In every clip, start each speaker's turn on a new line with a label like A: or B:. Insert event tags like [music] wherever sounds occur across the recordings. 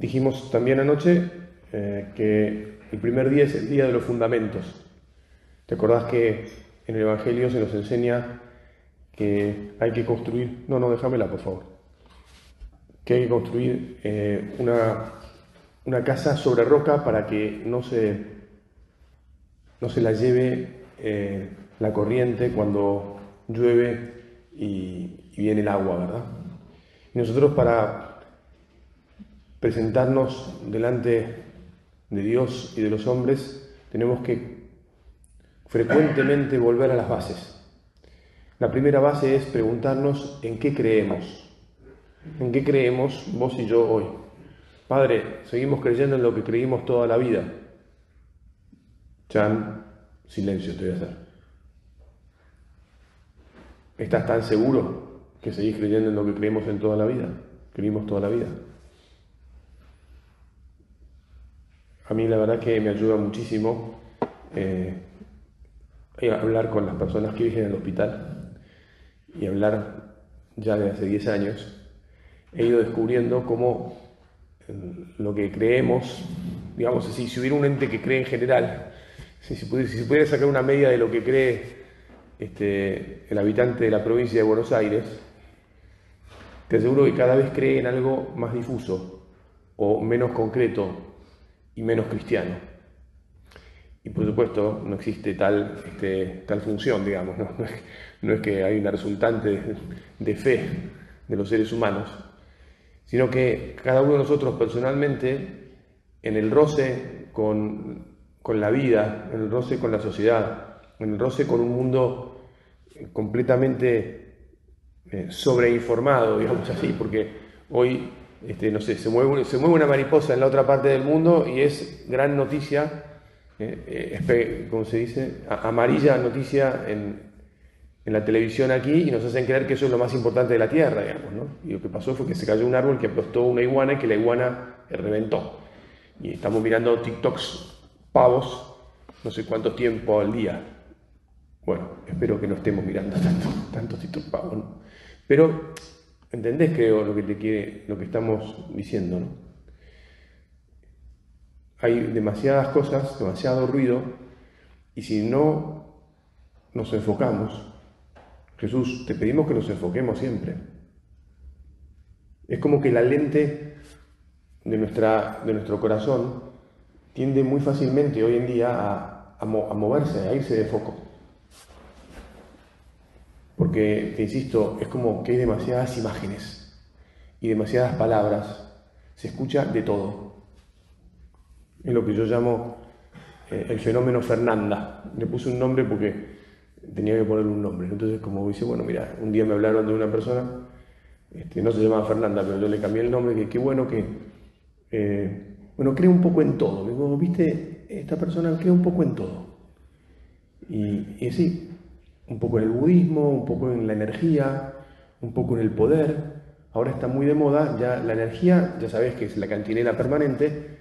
A: Dijimos también anoche eh, que el primer día es el día de los fundamentos. ¿Te acordás que en el Evangelio se nos enseña que hay que construir, no, no, déjamela por favor, que hay que construir eh, una, una, casa sobre roca para que no se, no se la lleve eh, la corriente cuando llueve y, y viene el agua, ¿verdad? Y nosotros para presentarnos delante de Dios y de los hombres, tenemos que frecuentemente volver a las bases. La primera base es preguntarnos en qué creemos. ¿En qué creemos vos y yo hoy? Padre, seguimos creyendo en lo que creímos toda la vida. Chan, silencio te voy a hacer. ¿Estás tan seguro que seguís creyendo en lo que creemos en toda la vida? Creímos toda la vida. A mí la verdad que me ayuda muchísimo eh, hablar con las personas que viven en el hospital y hablar ya de hace 10 años. He ido descubriendo cómo lo que creemos, digamos así, si hubiera un ente que cree en general, si, se pudiera sacar una media de lo que cree este, el habitante de la provincia de Buenos Aires, te aseguro que cada vez cree en algo más difuso o menos concreto y menos cristiano. Y por supuesto no existe tal, este, tal función, digamos, [laughs] ¿no? es, que hay una resultante de, fe de los seres humanos, sino que cada uno de nosotros personalmente, en el roce con, con la vida, en el roce con la sociedad, en el roce con un mundo completamente eh, sobreinformado, digamos así, porque hoy este, no sé, se mueve, se mueve una mariposa en la otra parte del mundo y es gran noticia, eh, eh como se dice, amarilla noticia en, la televisión aquí y nos hacen creer que eso es lo más importante de la Tierra, digamos, ¿no? Y lo que pasó fue que se cayó un árbol que aplastó una iguana y que la iguana reventó. Y estamos mirando TikToks pavos, no sé cuánto tiempo al día. Bueno, espero que no estemos mirando tanto, tanto TikTok pavos, ¿no? Pero ¿Entendés, creo, lo que, te quiere, lo que estamos diciendo? ¿no? Hay demasiadas cosas, demasiado ruido, y si no nos enfocamos, Jesús, te pedimos que nos enfoquemos siempre. Es como que la lente de, nuestra, de nuestro corazón tiende muy fácilmente hoy en día a, a moverse, a irse de foco. Porque, te insisto, es como que hay demasiadas imágenes y demasiadas palabras. Se escucha de todo. Es lo que yo llamo eh, el fenómeno Fernanda. Le puse un nombre porque tenía que ponerle un nombre. Entonces, como dice, bueno, mira, un día me hablaron de una persona, este, no se llamaba Fernanda, pero yo le cambié el nombre, que qué bueno que, eh, bueno, cree un poco en todo. Digo, viste, esta persona cree un poco en todo. Y, y sí, un poco en el budismo, un poco en la energía, un poco en el poder. Ahora está muy de moda ya la energía, ya sabes que es la cantinela permanente,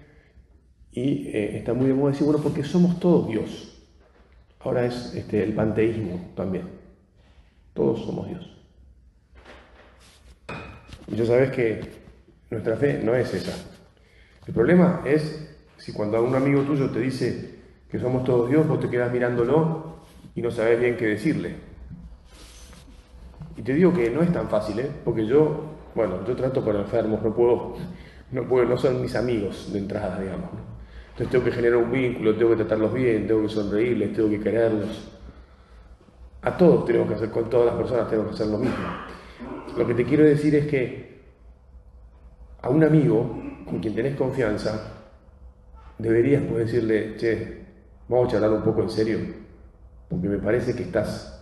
A: y eh, está muy de moda decir, bueno, porque somos todos Dios. Ahora es este, el panteísmo también. Todos somos Dios. Y ya sabes que nuestra fe no es esa. El problema es si cuando un amigo tuyo te dice que somos todos Dios, vos te quedas mirándolo y no sabes bien qué decirle. Y te digo que no es tan fácil, ¿eh? porque yo, bueno, yo trato con enfermos, no puedo, no puedo, no son mis amigos de entrada, digamos. Entonces tengo que generar un vínculo, tengo que tratarlos bien, tengo que sonreírles, tengo que quererlos. A todos tenemos que hacer, con todas las personas tenemos que hacer lo mismo. Lo que te quiero decir es que a un amigo con quien tenés confianza, deberías poder decirle, che, vamos a charlar un poco en serio porque me parece que estás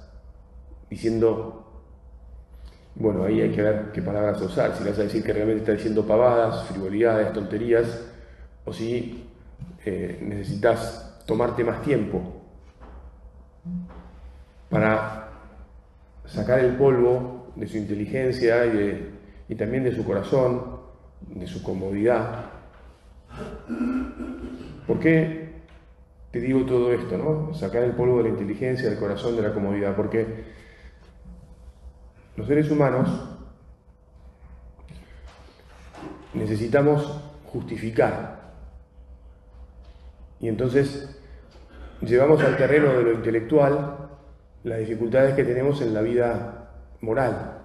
A: diciendo, bueno, ahí hay que ver qué palabras usar, si vas a decir que realmente estás diciendo pavadas, frivolidades, tonterías, o si eh, necesitas tomarte más tiempo para sacar el polvo de su inteligencia y, y también de su corazón, de su comodidad. ¿Por qué te digo todo esto, no? Sacar el polvo de la inteligencia, del corazón, de la comodidad, porque los seres humanos necesitamos justificar. Y entonces llevamos al terreno de lo intelectual las dificultades que tenemos en la vida moral.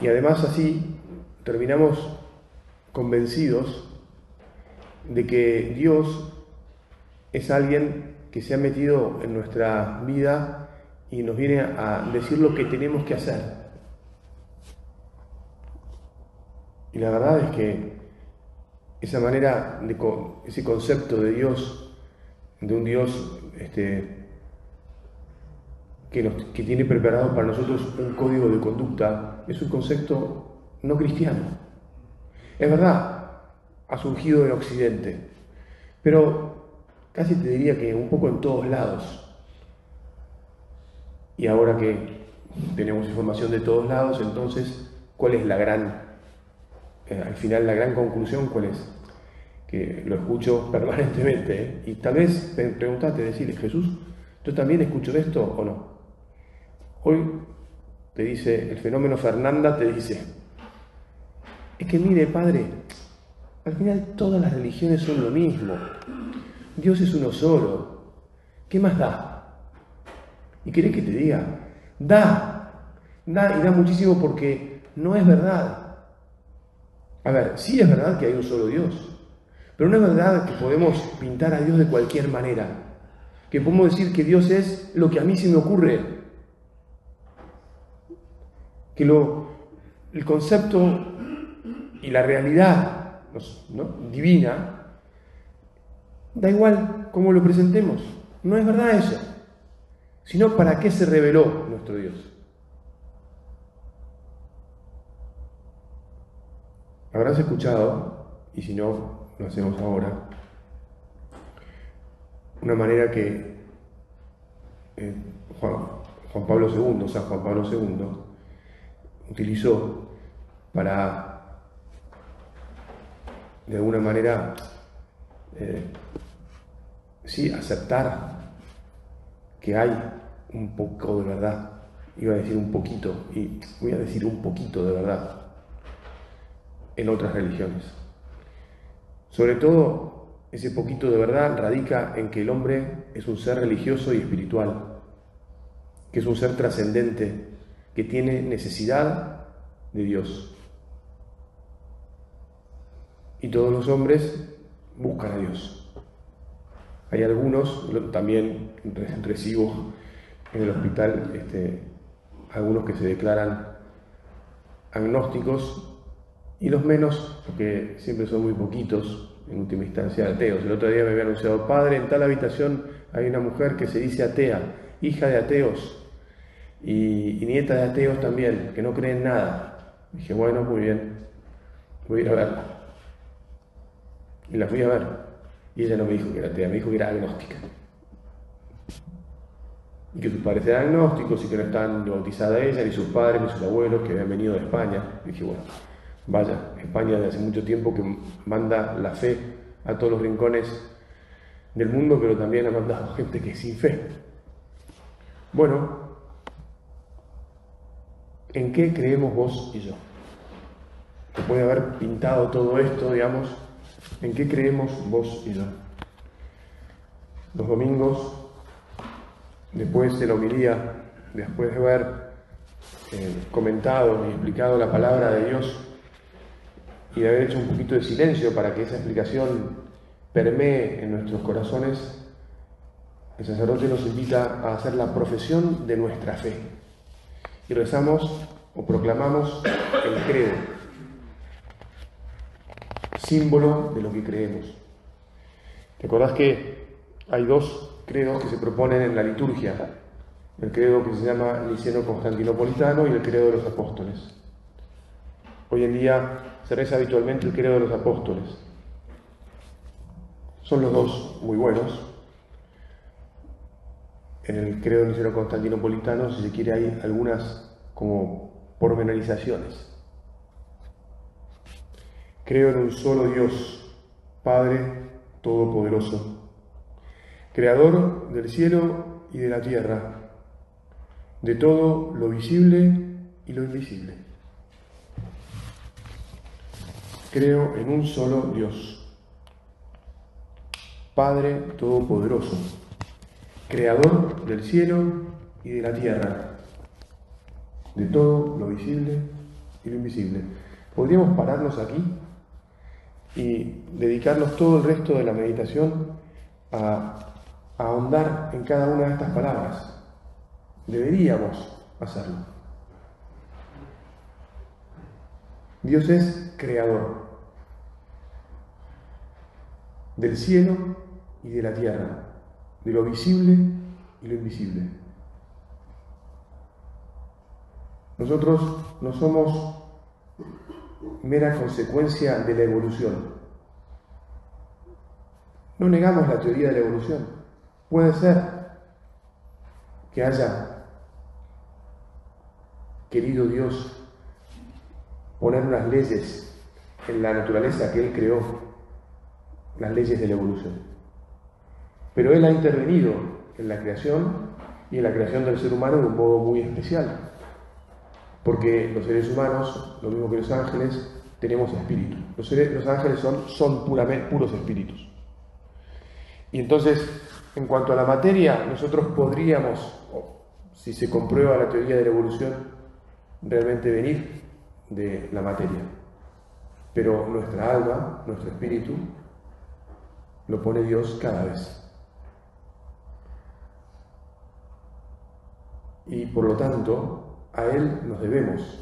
A: Y además así terminamos convencidos de que Dios es alguien que se ha metido en nuestra vida y nos viene a decir lo que tenemos que hacer. Y la verdad es que esa manera, de, ese concepto de Dios, de un Dios este, que, nos, que tiene preparado para nosotros un código de conducta, es un concepto no cristiano. Es verdad, ha surgido en Occidente, pero casi te diría que un poco en todos lados. Y ahora que tenemos información de todos lados, entonces, ¿cuál es la gran, eh, al final la gran conclusión, cuál es? Que lo escucho [laughs] permanentemente. ¿eh? Y tal vez preguntarte, decirle, Jesús, ¿yo también escucho esto o no? Hoy te dice, el fenómeno Fernanda te dice, es que mire, Padre, al final todas las religiones son lo mismo. Dios es uno solo. ¿Qué más da? ¿Y querés que te diga? Da, da y da muchísimo porque no es verdad. A ver, sí es verdad que hay un solo Dios, pero no es verdad que podemos pintar a Dios de cualquier manera, que podemos decir que Dios es lo que a mí se me ocurre, que lo, el concepto y la realidad ¿no? divina, da igual cómo lo presentemos, no es verdad eso, sino para qué se reveló nuestro Dios. Habrás escuchado, y si no, lo hacemos ahora, una manera que eh, Juan, Juan, Pablo II, San Juan Pablo II, utilizó para, de alguna manera, eh, sí, aceptar que hay un poco de verdad. Iba a decir un poquito, y voy a decir un poquito de verdad en otras religiones. Sobre todo, ese poquito de verdad radica en que el hombre es un ser religioso y espiritual, que es un ser trascendente, que tiene necesidad de Dios. Y todos los hombres buscan a Dios. Hay algunos, también recibo en el hospital este, algunos que se declaran agnósticos y los menos, porque siempre son muy poquitos, en última instancia ateos. El otro día me había anunciado, padre, en tal habitación hay una mujer que se dice atea, hija de ateos y, nieta de ateos también, que no creen nada. dije, bueno, muy bien, voy a ir a verla. Y la fui a ver. Y ella no me dijo que era atea, me dijo que era agnóstica. Y que sus padres eran agnósticos y que no estaban bautizadas ella, ni sus padres, ni sus abuelos, que habían venido de España. dije, bueno, Vaya, España de hace mucho tiempo que manda la fe a todos los rincones del mundo, pero también ha mandado gente que es sin fe. Bueno, ¿en qué creemos vos y yo? Después de haber pintado todo esto, digamos, ¿en qué creemos vos y yo? Los domingos, después de la homilía, después de haber eh, comentado y explicado la palabra de Dios, y de haber hecho un poquito de silencio para que esa explicación permee en nuestros corazones, el sacerdote nos invita a hacer la profesión de nuestra fe. Y rezamos o proclamamos el credo, símbolo de lo que creemos. ¿Te acordás que hay dos credos que se proponen en la liturgia? El credo que se llama Niceno Constantinopolitano y el credo de los apóstoles. Hoy en día se reza habitualmente el credo de los apóstoles. Son los dos muy buenos. En el credo niceno constantinopolitano, si se quiere, hay algunas como pormenorizaciones. Creo en un solo Dios, Padre Todopoderoso, Creador del cielo y de la tierra, de todo lo visible y lo invisible. Creo en un solo Dios, Padre Todopoderoso, Creador del cielo y de la tierra, de todo lo visible y lo invisible. Podríamos pararnos aquí y dedicarnos todo el resto de la meditación a, ahondar en cada una de estas palabras. Deberíamos hacerlo. Dios es creador del cielo y de la tierra, de lo visible y lo invisible. Nosotros no somos mera consecuencia de la evolución. No negamos la teoría de la evolución. Puede ser que haya querido Dios poner unas leyes en la naturaleza que Él creó, las leyes de la evolución. Pero Él ha intervenido en la creación y en la creación del ser humano de un modo muy especial. Porque los seres humanos, lo mismo que los ángeles, tenemos espíritu. Los, los ángeles son, son puramente, puros espíritus. Y entonces, en cuanto a la materia, nosotros podríamos, si se comprueba la teoría de la evolución, realmente venir de la materia. Pero nuestra alma, nuestro espíritu, lo pone Dios cada vez. Y por lo tanto, a Él nos debemos